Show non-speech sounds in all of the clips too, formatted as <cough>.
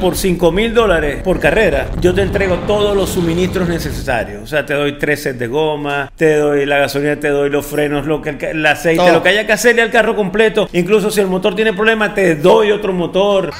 por 5 mil dólares por carrera, yo te entrego todos los suministros necesarios. O sea, te doy tres sets de goma, te doy la gasolina, te doy los frenos, lo que el, el aceite, Todo. lo que haya que hacerle al carro completo. Incluso si el motor tiene problemas, te doy otro motor.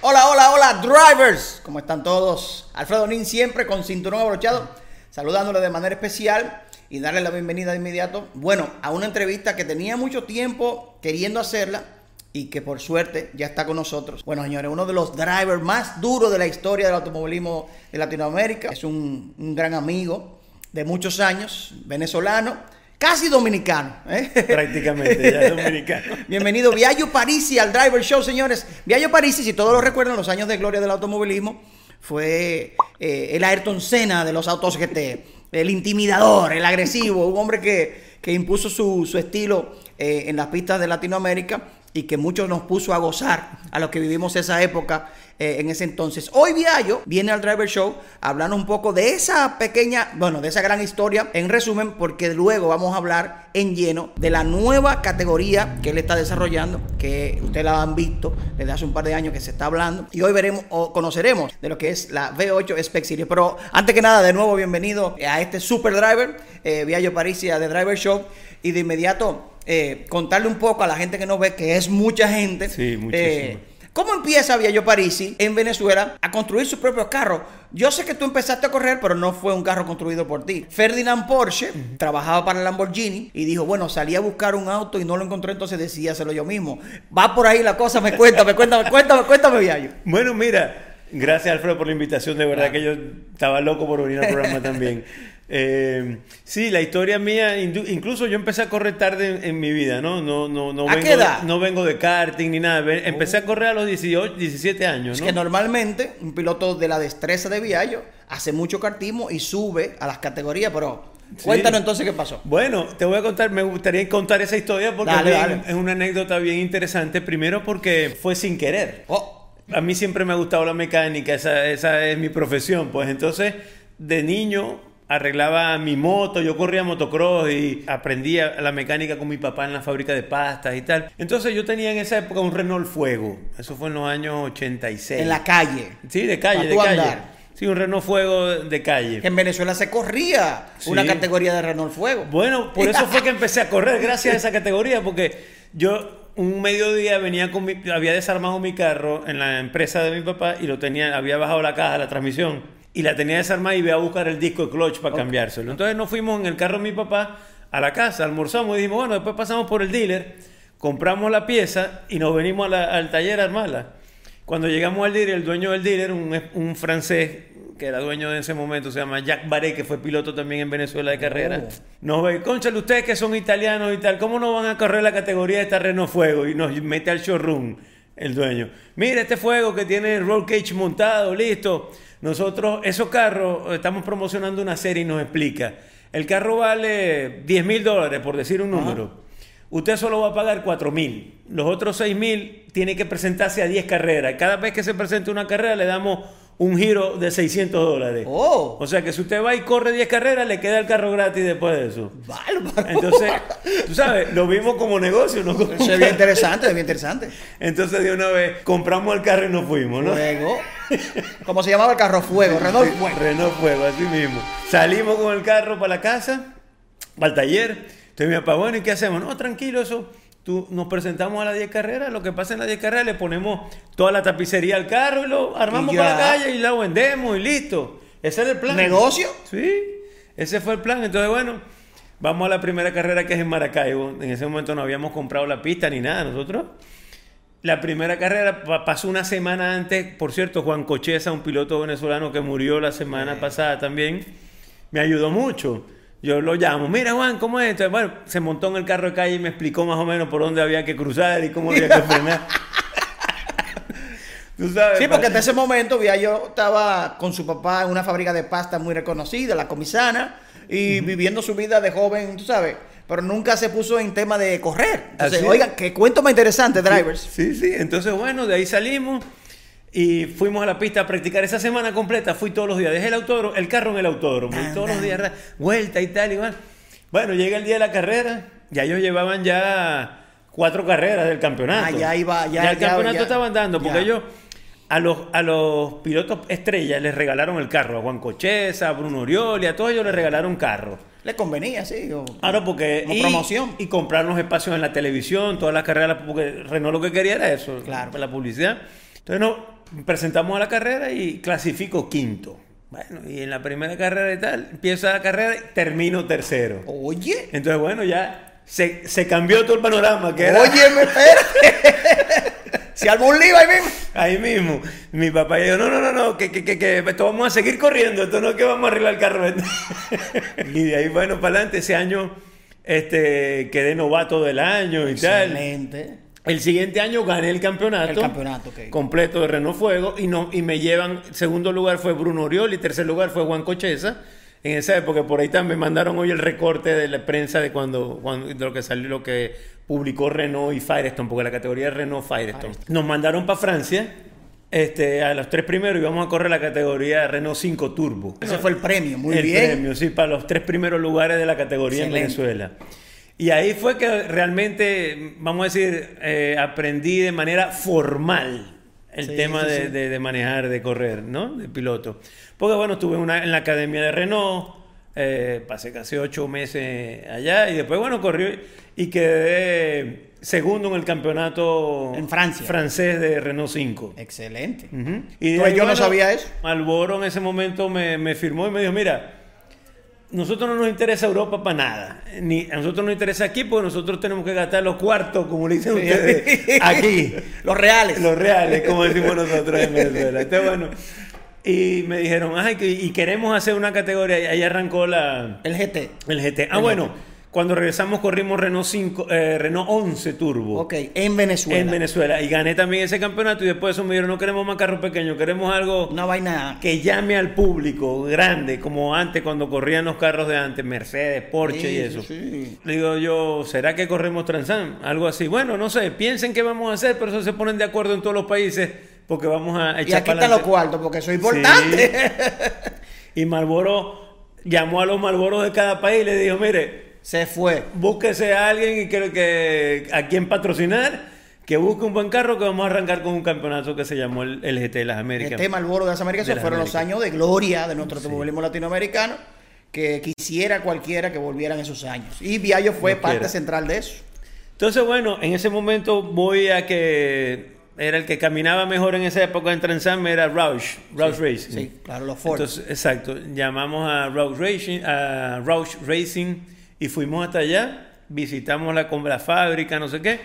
Hola, hola, hola, drivers. ¿Cómo están todos? Alfredo Nin siempre con cinturón abrochado, saludándole de manera especial y darle la bienvenida de inmediato. Bueno, a una entrevista que tenía mucho tiempo queriendo hacerla y que por suerte ya está con nosotros. Bueno, señores, uno de los drivers más duros de la historia del automovilismo de Latinoamérica. Es un, un gran amigo de muchos años, venezolano, casi dominicano. ¿eh? Prácticamente, ya es <laughs> dominicano. Bienvenido Viaggio Parisi al Driver Show, señores. Viaggio Parisi, si todos lo recuerdan, los años de gloria del automovilismo, fue eh, el Ayrton Senna de los autos GT, el intimidador, el agresivo, un hombre que, que impuso su, su estilo eh, en las pistas de Latinoamérica y que muchos nos puso a gozar a los que vivimos esa época eh, en ese entonces. Hoy Viallo viene al Driver Show hablando un poco de esa pequeña, bueno, de esa gran historia, en resumen, porque luego vamos a hablar en lleno de la nueva categoría que él está desarrollando, que ustedes la han visto desde hace un par de años que se está hablando, y hoy veremos o conoceremos de lo que es la V8 Spec Series. Pero antes que nada, de nuevo, bienvenido a este Super Driver, eh, Viallo de Driver Show, y de inmediato eh, contarle un poco a la gente que nos ve, que es mucha gente. Sí, muchísimo. eh, ¿Cómo empieza Viallo Parisi en Venezuela a construir sus propios carros? Yo sé que tú empezaste a correr, pero no fue un carro construido por ti. Ferdinand Porsche trabajaba para Lamborghini y dijo, bueno, salí a buscar un auto y no lo encontré, entonces decidí hacerlo yo mismo. Va por ahí la cosa, me cuenta, me cuéntame, cuéntame, cuéntame, Viallo. Bueno, mira, gracias Alfredo por la invitación, de verdad que yo estaba loco por venir al programa también. <laughs> Eh, sí, la historia mía, incluso yo empecé a correr tarde en, en mi vida, ¿no? No, no, no, ¿A vengo, qué edad? no vengo de karting ni nada. Empecé a correr a los 18, 17 años, Es que normalmente un piloto de la destreza de Viallo hace mucho cartismo y sube a las categorías, pero Sí. cuéntanos entonces qué pasó. Bueno, te voy a contar, me gustaría contar esa historia porque Dale, dale. es una anécdota bien interesante. Primero porque fue sin querer. Oh, A mí siempre me ha gustado la mecánica, esa, esa es mi profesión. Pues entonces, de niño arreglaba mi moto, yo corría motocross y aprendía la mecánica con mi papá en la fábrica de pastas y tal. Entonces yo tenía en esa época un Renault Fuego, eso fue en los años 86. en la calle. Sí, de calle, de calle. andar. Sí, un Renault Fuego de calle. En Venezuela se corría Sí. una categoría de Renault Fuego. Bueno, por eso fue que <laughs> empecé a correr, gracias a esa categoría, porque yo un mediodía venía con mi, había desarmado mi carro en la empresa de mi papá y lo tenía, había bajado la caja, la transmisión, y la tenía desarmada y iba a buscar el disco de clutch para cambiárselo. Entonces nos fuimos en el carro de mi papá a la casa, almorzamos y dijimos, bueno, después pasamos por el dealer, compramos la pieza y nos venimos a la- al taller a armarla. Cuando llegamos al dealer, el dueño del dealer, un, un francés que era dueño de ese momento, se llama Jacques Baré, que fue piloto también en Venezuela de carrera. Oh. Nos ve, conchale, ustedes que son italianos y tal, ¿cómo no van a correr la categoría de esta Renault Fuego? Y nos mete al showroom el dueño. Mira este fuego que tiene el roll cage montado, listo. Nosotros, esos carros, estamos promocionando una serie y nos explica. El carro vale 10 mil dólares, por decir un número. Usted solo va a pagar 4 mil. Los otros 6 mil tiene que presentarse a 10 carreras. Cada vez que se presente una carrera le damos un giro de 600 dólares. Oh, O sea que si usted va y corre 10 carreras, le queda el carro gratis después de eso. bárbaro. Entonces, tú sabes, lo vimos como negocio, ¿no? Como- Eso es bien interesante, es bien interesante. Entonces de una vez compramos el carro y nos fuimos, ¿no? Fuego. ¿Cómo se llamaba el carro? Fuego. Renault Fuego. Renault Fuego, así mismo. Salimos con el carro para la casa, para el taller. Entonces mi papá, bueno, ¿y qué hacemos? No, tranquilo, eso. Tú, nos presentamos a las 10 carreras, lo que pasa en las 10 carreras le ponemos toda la tapicería al carro y lo armamos para la calle y la vendemos y listo. Ese era el plan. ¿Negocio? Sí, ese fue el plan. Entonces, bueno, vamos a la primera carrera que es en Maracaibo. En ese momento no habíamos comprado la pista ni nada nosotros. La primera carrera pa- pasó una semana antes. Por cierto, Juan Cocheza, un piloto venezolano que murió la semana pasada también, me ayudó mucho. Yo lo llamo, mira Juan, ¿cómo es esto? Bueno, se montó en el carro de calle y me explicó más o menos por dónde había que cruzar y cómo había que <laughs> frenar. Tú sabes, Sí, porque hasta ese momento Viallo estaba con su papá en una fábrica de pasta muy reconocida, la comisana, y viviendo su vida de joven, tú sabes, pero nunca se puso en tema de correr. Entonces, oigan, qué cuento más interesante, drivers. Sí, sí. Entonces, bueno, de ahí salimos. Y fuimos a la pista a practicar esa semana completa. Fui todos los días. Dejé el autódromo, el carro en el autódromo. Y todos los días, vuelta y tal, igual. Bueno, llega el día de la carrera. Ya ellos llevaban ya cuatro carreras del campeonato. Ah, ya iba- ya- el ya- campeonato ya- estaba andando. Porque ellos, a los, a los pilotos estrellas, les regalaron el carro. A Juan Cocheza, a Bruno Orioli, a todos ellos les regalaron carro. Le convenía, sí. o- Claro, porque. Como y, promoción. Y comprar los espacios en la televisión, todas las carreras, porque Renault lo que quería era eso, Claro. la publicidad. Entonces nos presentamos a la carrera y clasifico quinto. Bueno, y en la primera carrera y tal, empieza la carrera y termino tercero. Oye. Entonces, bueno, ya se, se cambió todo el panorama, que era Oye, me espera. Se armó un lío ahí mismo. ahí mismo. Mi papá dijo, no, no, no, no, que, que, que, que esto vamos a seguir corriendo, esto no es que vamos a arreglar el carro. <laughs> y de ahí, bueno, para adelante, ese año este, quedé novato del año y tal. Excelente. El siguiente año gané el campeonato. El. Completo de Renault Fuego. Y, no, y me llevan, segundo lugar fue Bruno Oriol y tercer lugar fue Juan Cocheza. En esa época, por ahí también me mandaron hoy el recorte de la prensa de cuando, cuando de lo que salió, lo que publicó Renault y Firestone, porque la categoría es Renault Firestone. Nos mandaron para Francia. Este, a los tres primeros íbamos a correr la categoría Renault 5 Turbo. Ese fue el premio. Muy el bien. premio, sí, para los tres primeros lugares de la categoría Excelente. en Venezuela. Y ahí fue que realmente, vamos a decir, eh, aprendí de manera formal el Sí, tema de, sí. de- de manejar, de correr, ¿no? De piloto. Porque bueno, estuve una- en la academia de Renault, eh, pasé casi ocho meses allá y después, bueno, corrí y quedé segundo en el campeonato En Francia. francés de Renault 5. Excelente. Y Pues ahí, yo no sabía eso. Malboro en ese momento me, me firmó y me dijo, mira, nosotros no nos interesa Europa para nada. Ni a nosotros nos interesa aquí porque nosotros tenemos que gastar los cuartos, como le dicen ustedes, <laughs> aquí. Los reales. Los reales, como decimos nosotros en <laughs> Venezuela. Entonces, bueno. Y me dijeron, ay, y queremos hacer una categoría. Y ahí arrancó la, El GT. el GT. Ah, bueno, cuando regresamos corrimos Renault 5, eh, Renault 11 Turbo. Ok, en Venezuela. En Venezuela. Y gané también ese campeonato y después de eso me dijeron, no queremos más carros pequeños, queremos algo Una vaina. que llame al público grande, como antes cuando corrían los carros de antes, Mercedes, Porsche Sí, y eso. sí. Le digo yo, ¿será que corremos Transam? Algo así. Bueno, no sé, piensen qué vamos a hacer, pero eso se ponen de acuerdo en todos los países porque vamos a echar Y aquí están los cuartos, porque eso es importante. Y Marlboro llamó a los Marlboros de cada país y le dijo, mire, Se fue. búsquese a alguien y que, que a quien patrocinar, que busque un buen carro que vamos a arrancar con un campeonato que se llamó el, el GT de las Américas. El tema Malboro de las Américas, De esos las fueron los años de gloria de nuestro automovilismo latinoamericano, que quisiera cualquiera que volvieran esos años. Y Viallo fue parte quiera. central de eso. Entonces, bueno, en ese momento voy a que era el que caminaba mejor en esa época en Transam, era Roush, Roush Racing. Sí, claro, los Ford. Entonces, exacto, llamamos a Roush Racing, a Roush Racing y fuimos hasta allá, visitamos la, la fábrica, no sé qué,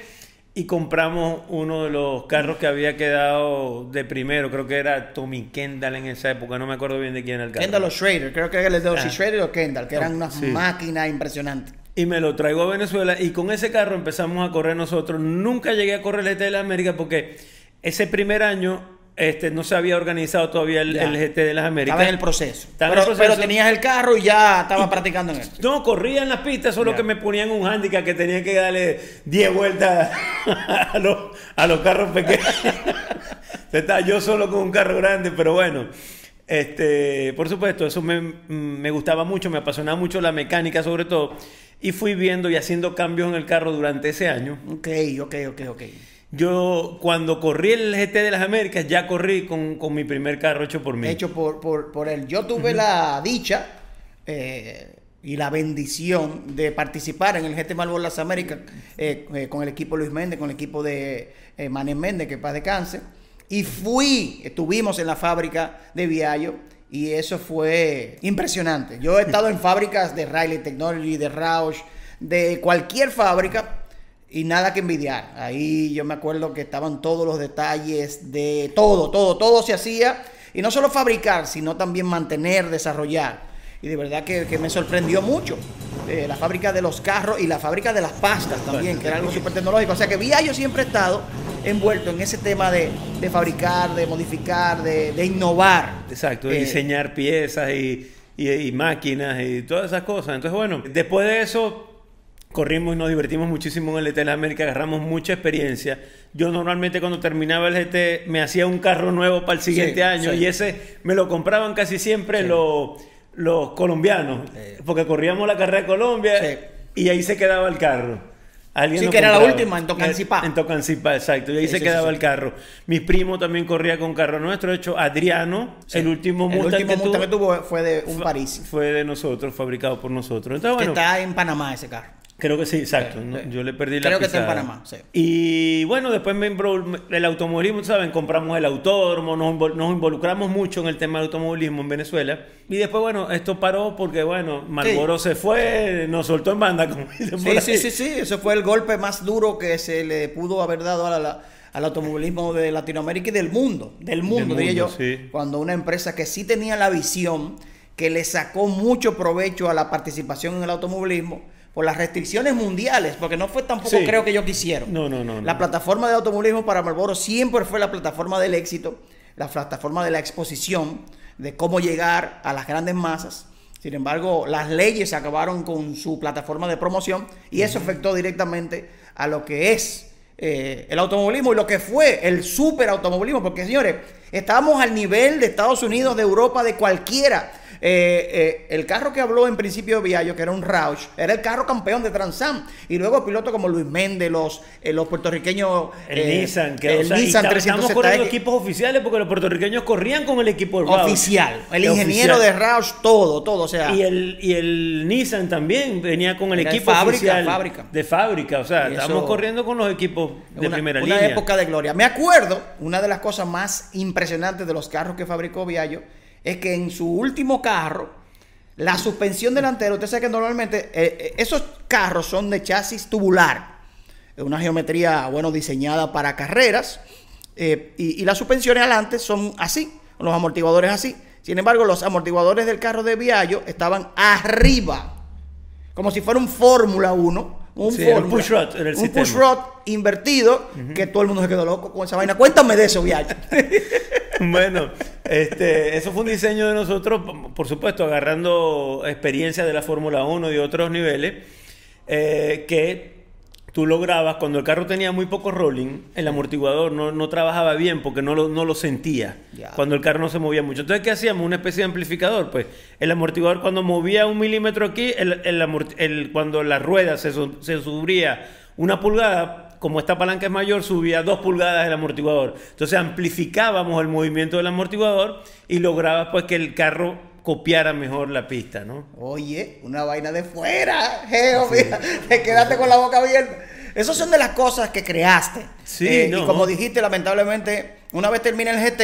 y compramos uno de los carros que había quedado de primero, creo que era Tommy Kendall en esa época, no me acuerdo bien de quién era el carro. Kendall o Schrader, creo que era el de Ah. Schrader o Kendall, que eran unas Sí. máquinas impresionantes. Y me lo traigo a Venezuela y con ese carro empezamos a correr nosotros. Nunca llegué a correr el GT de la América porque ese primer año este, no se había organizado todavía el, el GT de las Américas. Estaba en el proceso. Estaba en pero, el proceso. pero tenías el carro y ya estaba practicando en él. No, corría en las pistas, solo Ya. que me ponían un handicap que tenía que darle 10 vueltas <laughs> a los, a los carros pequeños. <laughs> Estaba yo solo con un carro grande, pero bueno. Este, por supuesto, eso me, me gustaba mucho, me apasionaba mucho la mecánica sobre todo. Y fui viendo y haciendo cambios en el carro durante ese año. Ok, ok, ok, ok. Yo cuando corrí el GT de las Américas, ya corrí con, con mi primer carro hecho por mí. Hecho por, por, por él. Yo tuve la dicha eh, y la bendición de participar en el GT Malboro Las Américas eh, eh, con el equipo Luis Méndez, con el equipo de Manes Méndez, que paz descanse. Y fui, estuvimos en la fábrica de Viallo y eso fue impresionante. Yo he estado en fábricas de Riley Technology, de Roush, de cualquier fábrica y nada que envidiar. Ahí yo me acuerdo que estaban todos los detalles de todo, todo, todo se hacía. Y no solo fabricar, sino también mantener, desarrollar. Y de verdad que, que me sorprendió mucho. Eh, la fábrica de los carros y la fábrica de las pastas también, que era algo súper tecnológico. O sea que Vía yo siempre he estado envuelto en ese tema de, de fabricar, de modificar, de, de innovar. Exacto, de Eh, diseñar piezas y, y- y máquinas y todas esas cosas. Entonces, bueno, después de eso corrimos y nos divertimos muchísimo en el GT de la América, agarramos mucha experiencia. Yo normalmente cuando terminaba el GT me hacía un carro nuevo para el siguiente Sí, año sí. y ese me lo compraban casi siempre los, los colombianos, porque corríamos la carrera de Colombia y ahí se quedaba el carro. Alguien Sí, que era la última, en Tocancipá. En Tocancipá, exacto. Y ahí Sí, se sí, quedaba sí, el carro. Mi primo también corría con carro nuestro. De hecho, Adriano, el último El Mustang último que Mustang tuvo, que tuvo fue de un París. fue de nosotros, fabricado por nosotros. Entonces, que está en Panamá ese carro. Creo que sí, exacto. Sí, ¿no? sí. Yo le perdí la Creo que está en. Panamá, sí. Y bueno, después me el automovilismo, ¿saben? Compramos el autódromo, nos, nos involucramos mucho en el tema del automovilismo en Venezuela. Y después, bueno, esto paró porque, bueno, Marlboro se fue, nos soltó en banda, como dicen por Sí, ahí. sí, sí, sí. Ese fue el golpe más duro que se le pudo haber dado a la- al automovilismo de Latinoamérica y del mundo. Del mundo, Del diría yo. mundo. Cuando una empresa que sí tenía la visión, que le sacó mucho provecho a la participación en el automovilismo por las restricciones mundiales, porque no fue tampoco Sí. creo que ellos quisieron. No, no, no, La no. plataforma de automovilismo para Marlboro siempre fue la plataforma del éxito, la plataforma de la exposición, de cómo llegar a las grandes masas. Sin embargo, las leyes acabaron con su plataforma de promoción y eso afectó directamente a lo que es eh, el automovilismo y lo que fue el superautomovilismo. Porque, señores, estábamos al nivel de Estados Unidos, de Europa, de cualquiera. Eh, eh, el carro que habló en principio Viallo, que era un Roush, era el carro campeón de Transam. Y luego pilotos como Luis Méndez, los, eh, los puertorriqueños. El Nissan, que el o sea, y Nissan ta- 300 Estamos corriendo ZX. equipos oficiales porque los puertorriqueños corrían con el equipo Roush. oficial. El ingeniero oficial. de Roush, todo, todo. O sea, Y el, y el Nissan también venía con el Era de equipo fábrica, oficial fábrica. de fábrica. O sea, estamos corriendo con los equipos de una, primera una línea. época de gloria. Me acuerdo, una de las cosas más impresionantes de los carros que fabricó Viallo es que en su último carro, la suspensión delantera, usted sabe que normalmente eh, eh, esos carros son de chasis tubular, Es una geometría, bueno, diseñada para carreras, eh, y, y las suspensiones adelante son así, los amortiguadores así. Sin embargo, los amortiguadores del carro de Viallo estaban arriba, como si fuera un Fórmula 1. Un, Sí, push rod en el un push rod invertido, que todo el mundo se quedó loco con esa vaina. Cuéntame de eso, Viallo. <laughs> Bueno, este, eso fue un diseño de nosotros, por supuesto, agarrando experiencia de la Fórmula 1 y otros niveles, eh, que tú lograbas, cuando el carro tenía muy poco rolling, el amortiguador no, no trabajaba bien porque no lo, no lo sentía, cuando el carro no se movía mucho. Entonces, ¿qué hacíamos? Una especie de amplificador. Pues el amortiguador cuando movía un milímetro aquí, el, el el- cuando la rueda se, se subía una pulgada, como esta palanca es mayor, subía dos pulgadas el amortiguador. Entonces amplificábamos el movimiento del amortiguador y lograbas pues que el carro copiara mejor la pista, ¿no? Oye, una vaina de fuera. <laughs> Geo, mira, te quedaste con la boca abierta. Esas son de las cosas que creaste. Sí, Eh, no. Y como dijiste, lamentablemente, una vez termina el GT,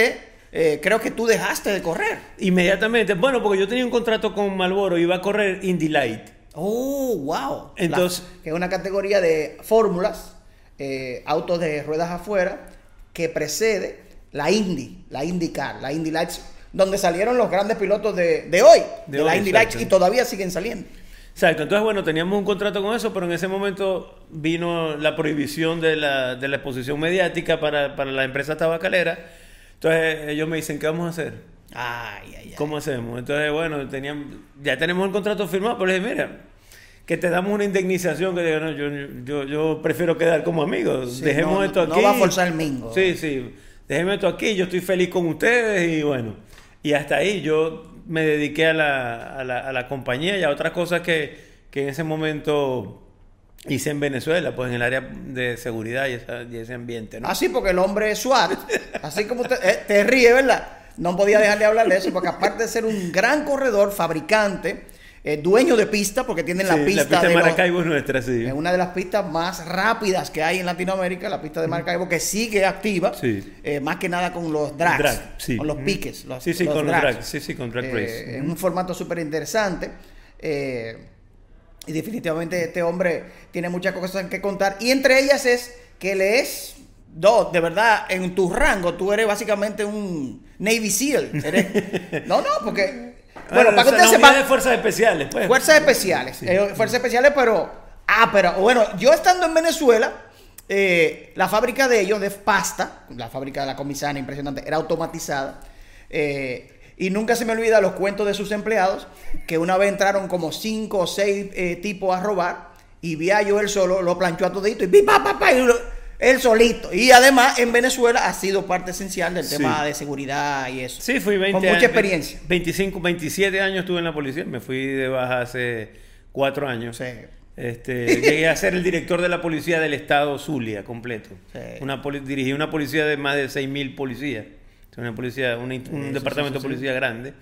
eh, creo que tú dejaste de correr. Inmediatamente, bueno, porque yo tenía un contrato con Malboro, iba a correr Indy Light. Oh, wow. Entonces- La- que es una categoría de fórmulas, eh, autos de ruedas afuera, que precede la Indy, la IndyCar, la Indy Lights, donde salieron los grandes pilotos de, de hoy, de, De la Indy. Lights, y todavía siguen saliendo. Exacto, entonces bueno, teníamos un contrato con eso, pero en ese momento vino la prohibición de la, de la exposición mediática para, para la empresa tabacalera. Entonces ellos me dicen, ¿qué vamos a hacer? Ay, ay, ay. ¿Cómo hacemos? Entonces, bueno, tenían, ya tenemos el contrato firmado, pero le dije, mira, que te damos una indemnización, que digo, no, yo, yo, yo prefiero quedar como amigos, Sí, dejemos no, esto no aquí. va a forzar el mingo. Sí, sí, dejemos esto aquí, yo estoy feliz con ustedes y bueno, y hasta ahí yo me dediqué a la, a la, a la compañía y a otras cosas que, que en ese momento hice en Venezuela, pues en el área de seguridad y, esa- y ese ambiente, ¿no? Así porque el hombre es SWAT, así como usted, eh, te ríe, ¿verdad? No podía dejar de hablar de eso, porque aparte de ser un gran corredor, fabricante, eh, dueño de pista, porque tienen la pista, de de los- Maracaibo es nuestra, sí. es una de las pistas más rápidas que hay en Latinoamérica, la pista de Maracaibo, que sigue activa, Sí. eh, más que nada con los drags, Drag, sí. con los piques. Los, Sí, sí, con los drags, sí, sí, con drag Eh, race. En un formato súper interesante. eh, y definitivamente este hombre tiene muchas cosas que contar. Y entre ellas es que le es, dos, de verdad, en tu rango, tú eres básicamente un Navy SEAL. Eres- <laughs> no, no, porque... Bueno, para que ustedes sepan, de fuerzas especiales, pues. Fuerzas especiales. eh, fuerzas especiales, pero. Ah, pero bueno, yo estando en Venezuela, eh, la fábrica de ellos de pasta, la fábrica de la comisana, impresionante, era automatizada. eh, y nunca se me olvida los cuentos de sus empleados, que una vez entraron como cinco o seis tipos a robar Y Viallo él solo lo planchó a todito y pi, pa, pa, pa, y lo- él solito. Y además en Venezuela ha sido parte esencial del Sí. tema de seguridad y eso. Sí, fui 20 Con mucha años, experiencia. 25, 27 años estuve en la policía. Me fui de baja hace cuatro años. Sí. Este, llegué a ser el director de la policía del estado Zulia completo. Sí. Una dirigí una policía de más de 6.000 policías. Una policía, una un Sí, departamento de policía grande.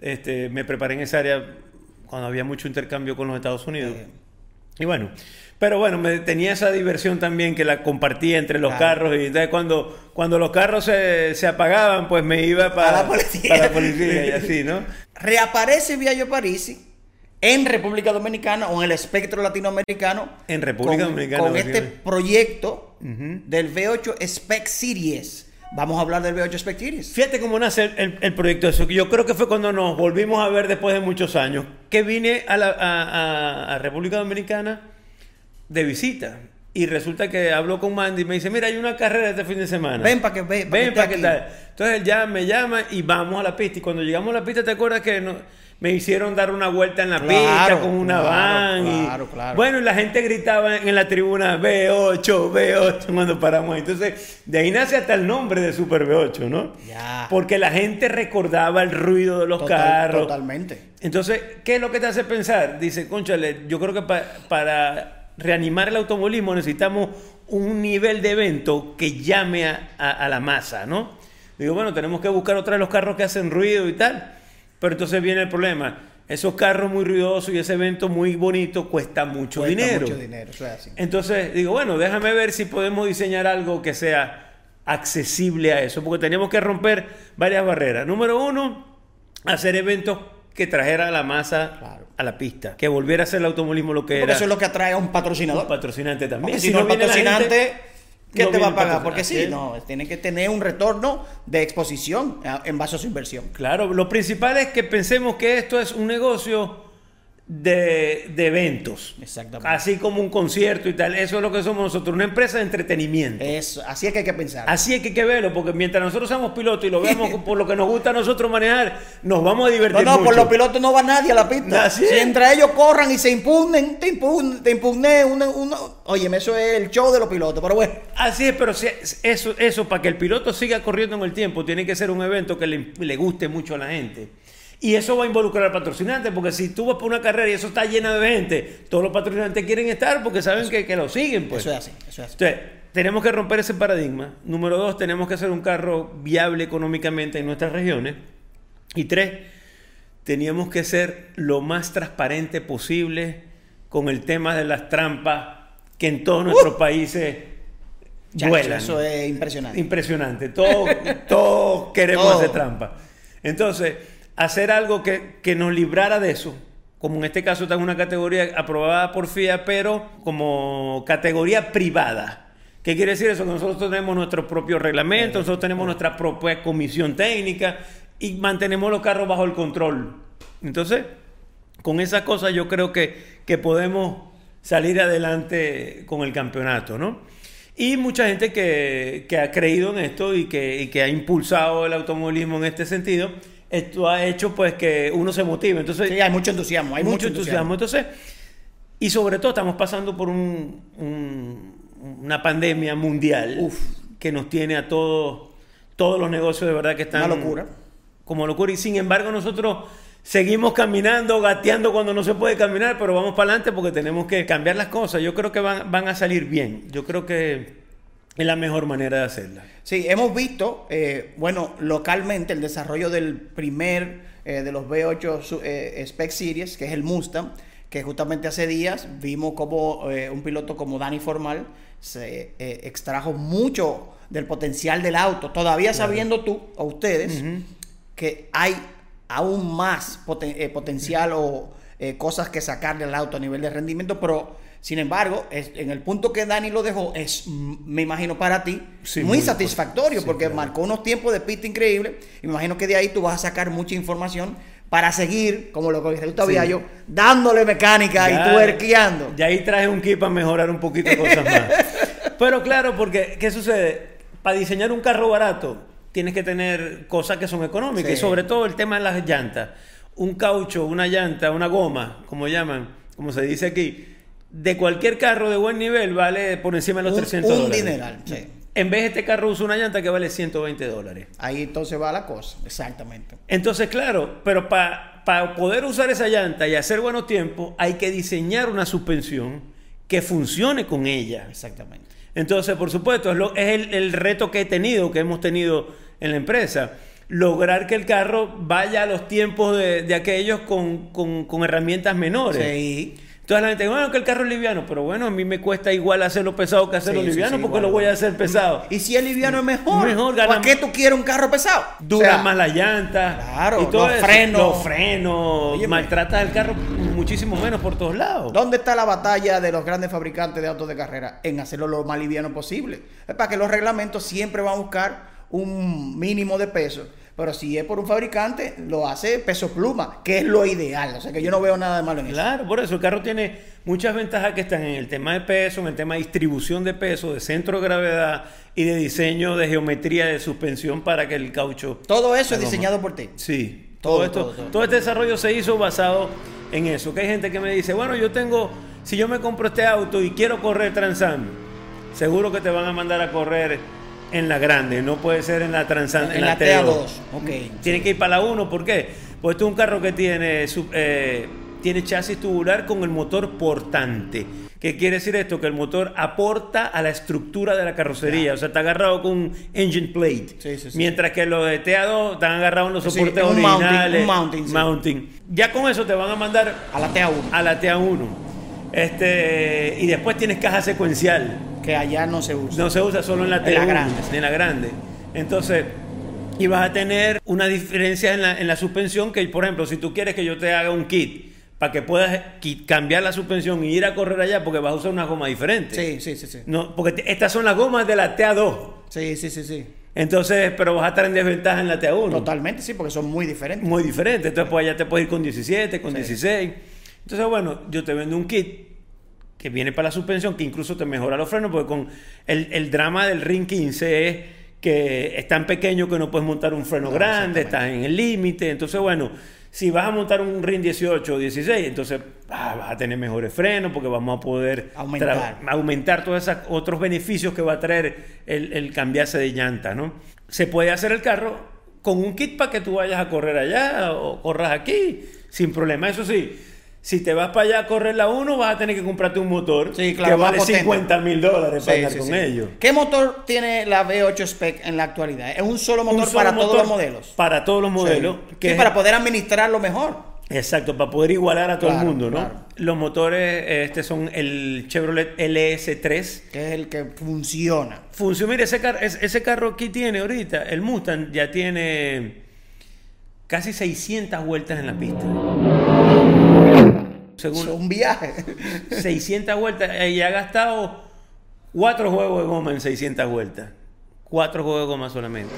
Este, me preparé en esa área cuando había mucho intercambio con los Estados Unidos. Y bueno, pero bueno, me tenía esa diversión también que la compartía entre los Claro. carros. Y entonces cuando, cuando los carros se, se apagaban, pues me iba para, la policía. para la policía y así, ¿no? <laughs> Reaparece Viallo Parisi en República Dominicana o en el espectro latinoamericano. En República con, Dominicana, Con este proyecto del V8 Spec Series. Vamos a hablar del V8 Spec Series. Fíjate cómo nace el, el- el proyecto eso. Yo creo que fue cuando nos volvimos a ver después de muchos años, que vine a, la, a, a- a República Dominicana de visita. Y resulta que habló con Mandy y me dice, mira, hay una carrera este fin de semana. Ven pa' que- pa' que Ven para que aquí". tal. Entonces él ya me llama y vamos a la pista. Y cuando llegamos a la pista, ¿te acuerdas que no- me hicieron dar una vuelta en la Claro, pista con una claro, van? y- claro, claro. Bueno, y la gente gritaba en la tribuna B8, B8 <laughs> cuando paramos. Entonces, de ahí nace hasta el nombre de Super B8, ¿no? Ya. Porque la gente recordaba el ruido de los Total- carros. Totalmente. Entonces, ¿qué es lo que te hace pensar? Dice, conchale, yo creo que pa- para reanimar el automovilismo necesitamos un nivel de evento que llame a, a- a la masa, ¿no? Digo, bueno, tenemos que buscar otra de los carros que hacen ruido y tal. Pero entonces viene el problema. Esos carros muy ruidosos y ese evento muy bonito cuesta mucho Cuesta dinero. mucho dinero, es así. Entonces digo, bueno, déjame ver si podemos diseñar algo que sea accesible a eso, porque teníamos que romper varias barreras. Número uno, hacer eventos que trajera la masa Claro. a la pista, que volviera a ser el automovilismo lo que Porque era. eso es lo que atrae a un patrocinador. un patrocinante también. Porque si, no, el patrocinante, gente, ¿qué no te va a pagar? Porque sí, no, tiene que tener un retorno de exposición en base a su inversión. Claro, lo principal es que pensemos que esto es un negocio de, de eventos. Exactamente. Así como un concierto y tal. Eso es lo que somos nosotros, una empresa de entretenimiento. Es, así es que hay que pensar. Así es que hay que verlo, porque mientras nosotros seamos pilotos y lo veamos <laughs> por lo que nos gusta a nosotros manejar, nos vamos a divertir No, no, por los pilotos no va nadie a la pista. Así si es. entre ellos corran y se impugnen, te impugnen, te impugné una, una... Óyeme, eso es el show de los pilotos, pero bueno. Así es, pero si- eso, eso para que el piloto siga corriendo en el tiempo, tiene que ser un evento que le, le guste mucho a la gente. Y eso va a involucrar al patrocinante, porque si tú vas por una carrera y eso está lleno de gente, todos los patrocinantes quieren estar porque saben que, que lo siguen. Pues. Eso es así, eso es así. Entonces, tenemos que romper ese paradigma. Número dos, tenemos que hacer un carro viable económicamente en nuestras regiones. Y tres, teníamos que ser lo más transparente posible con el tema de las trampas que en todos nuestros países Chacho, vuelan. eso es impresionante. Impresionante. Todos, <laughs> todos queremos Todo. hacer trampa. Entonces, hacer algo que, que nos librara de eso, como en este caso está en una categoría aprobada por FIA, pero como categoría privada. ¿Qué quiere decir eso? Que nosotros tenemos nuestros propios reglamentos, nosotros tenemos nuestra propia comisión técnica y mantenemos los carros bajo el control. Entonces, con esas cosas yo creo que, que podemos salir adelante con el campeonato, ¿no? Y mucha gente que, que ha creído en esto y que, y que ha impulsado el automovilismo en este sentido, esto ha hecho pues que uno se motive. Entonces, Sí, hay mucho entusiasmo, hay mucho entusiasmo. Entonces, y sobre todo estamos pasando por un- un- una pandemia mundial Uf. que nos tiene a todos, todos los negocios de verdad que están Una locura. como locura. Y sin embargo, nosotros seguimos caminando, gateando cuando no se puede caminar, pero vamos para adelante porque tenemos que cambiar las cosas. Yo creo que van, van a salir bien. Yo creo que es la mejor manera de hacerla. Sí, hemos visto, eh, bueno, localmente el desarrollo del primer eh, de los V8 su- eh, Spec Series, que es el Mustang, que justamente hace días vimos como un piloto como Dani Formal se extrajo mucho del potencial del auto, todavía sabiendo tú o ustedes que hay aún más poten- potencial o cosas que sacarle al auto a nivel de rendimiento, pero sin embargo, es- en el punto que Dani lo dejó, es, mm, me imagino para ti, Sí, muy, muy satisfactorio, sí, porque claro. marcó unos tiempos de pista increíbles, y me imagino que de ahí tú vas a sacar mucha información para seguir, como lo que te gusta Sí. yo, dándole mecánica Ya- y tuerqueando. Ya ahí traje un kit para mejorar un poquito cosas más. <laughs> Pero claro, porque ¿qué sucede? Para diseñar un carro barato tienes que tener cosas que son económicas y sobre todo el tema de las llantas. Un caucho, una llanta, una goma, como llaman, como se dice aquí, de cualquier carro de buen nivel vale por encima de los Un- 300 un dólares. dineral, sí. En vez de este carro usa una llanta que vale 120 dólares. Ahí entonces va la cosa, exactamente. Entonces, claro, pero para poder usar esa llanta y hacer buenos tiempos, hay que diseñar una suspensión que funcione con ella. Exactamente. Entonces, por supuesto, es, lo- es el, el reto que he tenido, que hemos tenido en la empresa. Lograr que el carro vaya a los tiempos de, de aquellos con, con- con herramientas menores. Sí. Entonces la gente dice, bueno, que el carro es liviano, pero bueno, a mí me cuesta igual hacerlo pesado que hacerlo Sí, liviano sí, porque igual, lo voy a hacer pesado. Y si el liviano es mejor, Mejor, gana ¿para qué tú quieres un carro pesado? Dura O sea, más la llanta. Claro, y todo los frenos. Los frenos. Óyeme. maltratas el carro muchísimo menos por todos lados. ¿Dónde está la batalla de los grandes fabricantes de autos de carrera? En hacerlo lo más liviano posible. Es para que los reglamentos siempre van a buscar un mínimo de peso. Pero si es por un fabricante, lo hace peso pluma, que es lo ideal. O sea que yo no veo nada de malo en eso. Claro, por eso el carro tiene muchas ventajas que están en el tema de peso, en el tema de distribución de peso, de centro de gravedad y de diseño de geometría de suspensión para que el caucho. Todo eso es diseñado por ti. Sí, Todo, todo, esto, todo, todo. todo este desarrollo se hizo basado en eso. Que hay gente que me dice, bueno, yo tengo, si yo me compro este auto y quiero correr Transam, seguro que te van a mandar a correr en la grande, no puede ser en la Transam, En la TA2. Ok. Tiene que ir para la 1, ¿por qué? Pues esto es un carro que tiene, eh, tiene chasis tubular con el motor portante. ¿Qué quiere decir esto? Que el motor aporta a la estructura de la carrocería. O sea, está agarrado con un engine plate. Sí, sí, sí. Mientras que los de TA2 están agarrados en los soportes un mounting, originales. un mounting, mounting. Ya con eso te van a mandar A la TA1, a la TA1. Este, y después tienes caja secuencial. Que allá no se usa. No se usa solo en la En T1, la grande. en la grande. Entonces, y vas a tener una diferencia en la, en la suspensión que, por ejemplo, si tú quieres que yo te haga un kit para que puedas cambiar la suspensión y ir a correr allá porque vas a usar una goma diferente. Sí, sí, sí, sí. No, porque estas son las gomas de la TA2. Sí, sí, sí, sí. Entonces, pero vas a estar en desventaja en la TA1. Totalmente, sí, porque son muy diferentes. Muy diferente. Entonces, pues allá te puedes ir con 17, con Sí. 16. Entonces, bueno, yo te vendo un kit que viene para la suspensión, que incluso te mejora los frenos, porque con el, el drama del Ring 15 es que es tan pequeño que no puedes montar un freno No, grande, estás en el límite. Entonces, bueno, si vas a montar un Ring 18 o 16, entonces ah, vas a tener mejores frenos porque vamos a poder Aumentar. aumentar todos esos otros beneficios que va a traer el, el cambiarse de llanta, ¿no? Se puede hacer el carro con un kit para que tú vayas a correr allá o corras aquí sin problema. Eso sí, si te vas para allá a correr la 1, vas a tener que comprarte un motor Sí, claro, que vale potente. 50 mil dólares para Sí, andar sí, con ellos. ¿Qué motor tiene la V8 Spec en la actualidad? ¿Es un solo motor Un solo para todos los modelos? Para todos los modelos. Sí. que es- para poder administrarlo mejor. Exacto, para poder igualar a todo Claro, el mundo, ¿no? claro. Los motores este son el Chevrolet LS3. Que es el que funciona. Funciona, mire, ese, car- es- ese carro que tiene ahorita, el Mustang, ya tiene casi 600 vueltas en la pista. Es Según un viaje. 600 vueltas eh, y ha gastado cuatro juegos de goma en 600 vueltas. Cuatro juegos de goma solamente.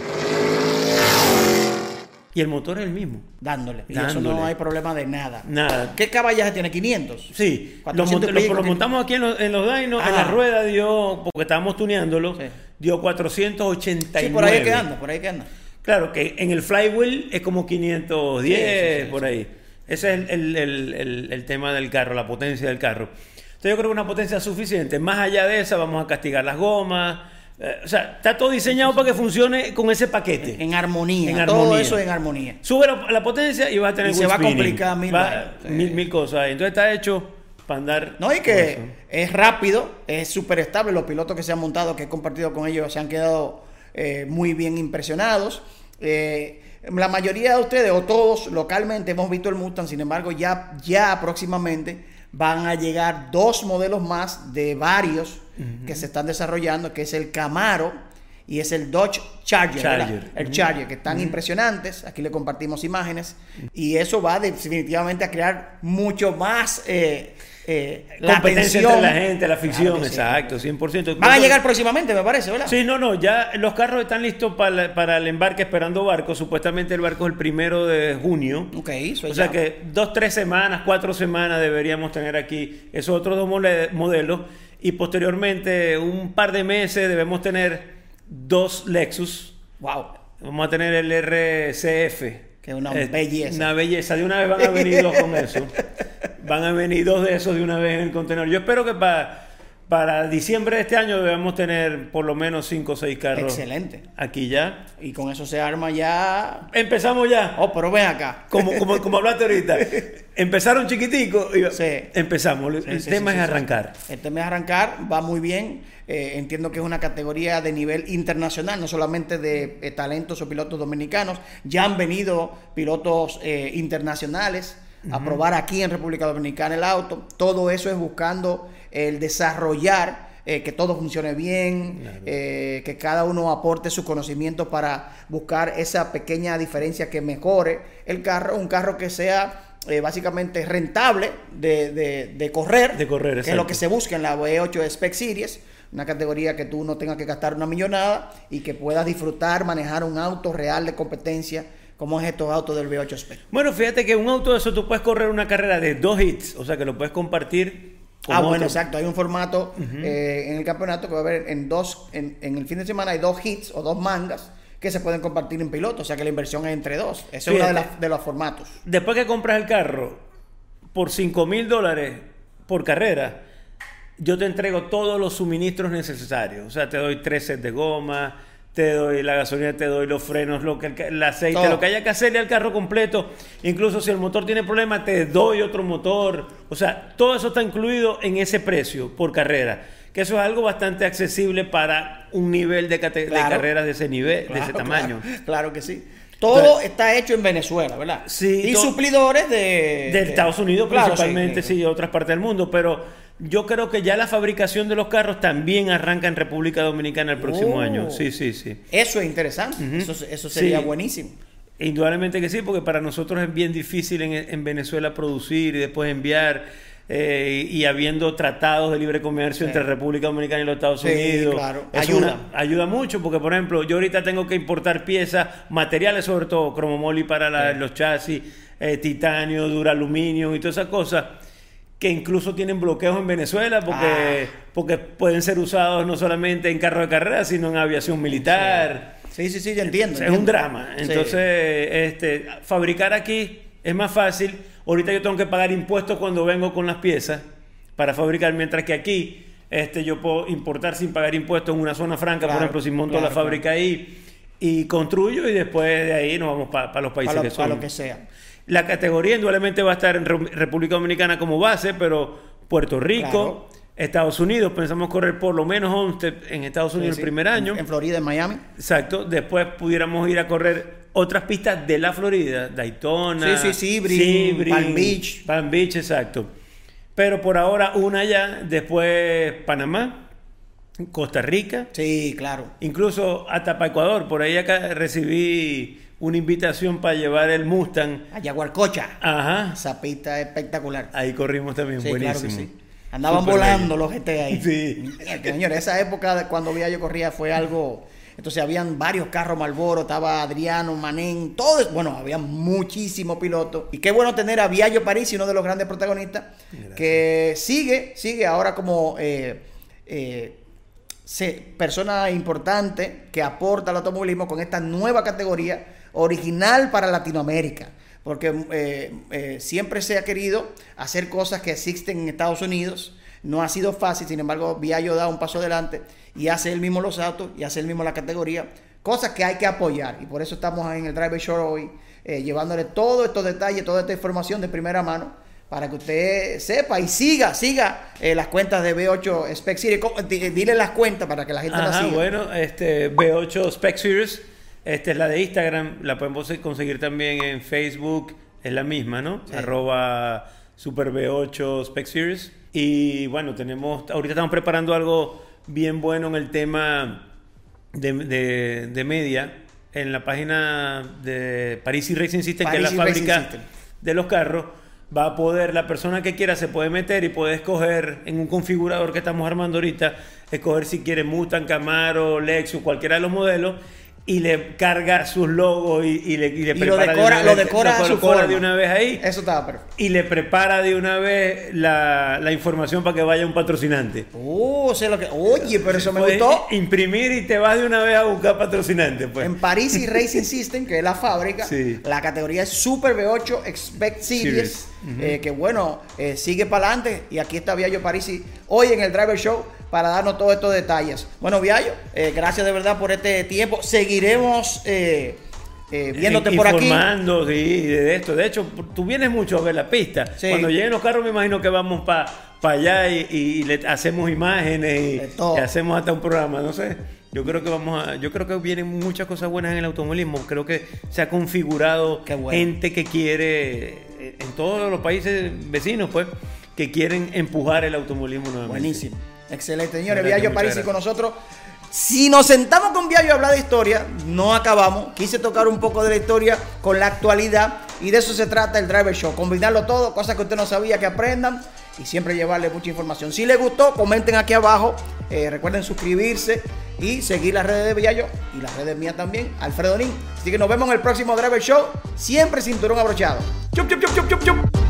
Y el motor es el mismo. Dándole. Y eso Dándole. no hay problema de nada. Nada. ¿Qué caballaje tiene? 500. Sí, lo, 400 mont- lo- montamos aquí en los, en los dynos, en Ah. la rueda dio, porque estábamos tuneándolo, Sí. dio 489. Sí, por ahí es que anda, por ahí es que anda. Claro, que en el flywheel es como 510, Sí, sí, por ahí. Ese es el, el- el- tema del carro, la potencia del carro. Entonces yo creo que una potencia suficiente. Más allá de esa, vamos a castigar las gomas. Eh, o sea, está todo diseñado para que funcione con ese paquete. En armonía. En Todo armonía. eso en armonía. Sube la, la potencia y vas a tener Y se va a complicar mil Va- vainas. Sí. mil, mil cosas. Entonces está hecho para andar. No, y que es rápido, es súper estable. Los pilotos que se han montado, que he compartido con ellos, se han quedado eh, muy bien impresionados. Eh, la mayoría de ustedes, o todos localmente, hemos visto el Mustang. Sin embargo, ya, ya próximamente van a llegar dos modelos más de varios que se están desarrollando, que es el Camaro y es el Dodge Charger. El Charger, que están impresionantes. Aquí le compartimos imágenes. Y eso va definitivamente a crear mucho más eh, eh, la Competencia entre la gente, la ficción, Claro que sí. exacto, 100%. Van a llegar próximamente, me parece, ¿verdad? Sí, no, no, ya los carros están listos para, para el embarque esperando barco. Supuestamente el barco es el primero de junio. Ok, eso O sea que dos, tres semanas, cuatro semanas deberíamos tener aquí esos otros dos modelos. Y posteriormente, un par de meses, debemos tener dos Lexus. Wow. Vamos a tener el RCF. Que es una belleza. Una belleza. De una vez van a venir dos con eso. van a venir dos de esos de una vez en el contenedor. Yo espero que para, para diciembre de este año debemos tener por lo menos cinco o seis carros. Excelente. Aquí ya. Y con eso se arma ya. Empezamos ya. Oh, pero ven acá. Como, como, como hablaste ahorita. Empezaron chiquitico y Sí. empezamos. Sí, el sí, tema es arrancar. El tema es arrancar, va muy bien. Eh, entiendo que es una categoría de nivel internacional, no solamente de eh, talentos o pilotos dominicanos. Ya han venido pilotos eh, internacionales a probar aquí en República Dominicana el auto. Todo eso es buscando el desarrollar. eh, que todo funcione bien, Claro. eh, que cada uno aporte su conocimiento para buscar esa pequeña diferencia que mejore el carro, un carro que sea eh, básicamente rentable de, de- de correr, De correr, que es lo que se busca en la V8 Spec Series, una categoría que tú no tengas que gastar una millonada y que puedas disfrutar, manejar un auto real de competencia, como es estos autos del V8 Spec. Bueno, fíjate que un auto de eso tú puedes correr una carrera de dos hits, o sea que lo puedes compartir. con Ah, bueno, exacto. Hay un formato eh, en el campeonato que va a haber en dos, en, en el fin de semana hay dos hits o dos mangas que se pueden compartir en piloto, o sea que la inversión es entre dos. Ese es uno de, de los formatos. Después que compras el carro por 5 mil dólares por carrera, yo te entrego todos los suministros necesarios. O sea, te doy tres sets de goma, te doy la gasolina, te doy los frenos, lo que, el, aceite, Todo. lo que haya que hacerle al carro completo. Incluso si el motor tiene problemas, te doy otro motor. O sea, todo eso está incluido en ese precio por carrera. Que eso es algo bastante accesible para un nivel de, Claro. carreras de ese nivel, de ese Claro, tamaño. Claro, claro que sí. Todo Entonces- está hecho en Venezuela, ¿verdad? Sí, Y suplidores de... de de- Estados Unidos Claro, principalmente, sí, y otras partes del mundo, pero yo creo que ya la fabricación de los carros también arranca en República Dominicana el próximo Oh. año. Sí, sí, sí. Eso es interesante. eso, eso sería Sí. buenísimo. Indudablemente que sí, porque para nosotros es bien difícil en, en Venezuela producir y después enviar. eh, y habiendo tratados de libre comercio Sí. entre República Dominicana y los Estados Sí, Unidos. claro. es Ayuda. una- ayuda mucho, porque por ejemplo, yo ahorita tengo que importar piezas, materiales sobre todo, cromomoli para la- los chasis, eh, titanio, duraluminio y todas esas cosas, que incluso tienen bloqueos en Venezuela, porque, Ah. porque pueden ser usados no solamente en carros de carrera, sino en aviación militar. Sí, sí, sí, yo entiendo. Es un drama. Sí. Entonces, este, fabricar aquí es más fácil. Ahorita yo tengo que pagar impuestos cuando vengo con las piezas para fabricar, mientras que aquí este, yo puedo importar sin pagar impuestos en una zona franca, Claro, por ejemplo, si monto claro, la fábrica ahí y construyo y después de ahí nos vamos para los países Para lo, que para son. lo que sea. La categoría indudablemente va a estar en Re- República Dominicana como base, pero Puerto Rico, Claro. Estados Unidos, pensamos correr por lo menos 11 en Estados Unidos Sí, el sí. primer año. En Florida, en Miami. Exacto. Después pudiéramos ir a correr otras pistas de la Florida, Daytona, Sí, sí, Sebring, Palm Beach. Palm Beach, exacto. Pero por ahora una ya, después Panamá, Costa Rica, Sí, claro. incluso hasta para Ecuador. Por ahí acá recibí una invitación para llevar el Mustang. A Yaguarcocha. Ajá. Esa pista espectacular. Ahí corrimos también, Sí, buenísimo. claro que sí. Andaban volando bello. los GT ahí. Sí. Señores, esa época de cuando Vía yo corría fue algo. Entonces habían varios carros Malboro, estaba Adriano, Manén, todo. Bueno, había muchísimos pilotos. Y qué bueno tener a Viallo París, uno de los grandes protagonistas, que sigue, sigue ahora como eh, eh, se- persona importante que aporta al automovilismo con esta nueva categoría original para Latinoamérica. Porque eh, eh, siempre se ha querido hacer cosas que existen en Estados Unidos. No ha sido fácil, sin embargo, Viallo da un paso adelante y hace él mismo los autos y hace él mismo la categoría. Cosas que hay que apoyar. Y por eso estamos en el Driver Show hoy, eh, llevándole todos estos detalles, toda esta información de primera mano para que usted sepa y siga, siga eh, las cuentas de B8 Spec Series. Dile las cuentas para que la gente las siga. bueno, este B8 Spec Series, esta es la de Instagram, la podemos conseguir también en Facebook, es la misma, ¿no? Sí. Arroba Super B8 Spec Series. Y bueno, tenemos, ahorita estamos preparando algo bien bueno en el tema de, de- de media, en la página de Parisi Racing System, que es la fábrica de los carros, va a poder, la persona que quiera se puede meter y puede escoger en un configurador que estamos armando ahorita, escoger si quiere Mustang, Camaro, Lexus, cualquiera de los modelos. Y le carga sus logos y, y le, y le Y lo prepara de decora- una lo vez- decora a su decora forma. de una vez ahí Eso estaba perfecto. y le prepara de una vez la, la información para que vaya un patrocinante. Oh, sé lo que. Oye, pero eso me Puedes gustó. imprimir y te vas de una vez a buscar patrocinante. Pues. En París y Racing <laughs> System, que es la fábrica, Sí. la categoría es Super V8 Expect Series, Series. eh, que bueno, eh, sigue para adelante. Y aquí está Viallo Parisi hoy en el Driver Show para darnos todos estos detalles. Bueno, Viallo, eh, gracias de verdad por este tiempo. Seguiremos eh, eh, viéndote por aquí. Informando, sí, de esto. De hecho, tú vienes mucho a ver la pista. Sí. Cuando lleguen los carros, me imagino que vamos para allá y, y le hacemos imágenes y, hacemos hasta un programa, no sé. Yo creo que vamos a, yo creo que vienen muchas cosas buenas en el automovilismo. Creo que se ha configurado bueno. gente que quiere eh, en todos los países vecinos, pues, que quieren empujar el automovilismo nuevamente. Buenísimo. Excelente, señores. Viallo Parisi con nosotros. Si nos sentamos con Viallo a hablar de historia, no acabamos. Quise tocar un poco de la historia con la actualidad y de eso se trata el Driver Show. Combinarlo todo, cosas que usted no sabía que aprendan y siempre llevarle mucha información. Si les gustó, comenten aquí abajo. Eh, recuerden suscribirse y seguir las redes de Viallo y las redes mías también, Alfredo Nin. Así que nos vemos en el próximo Driver Show. Siempre cinturón abrochado. Chup, chup, chup, chup, chup, chup.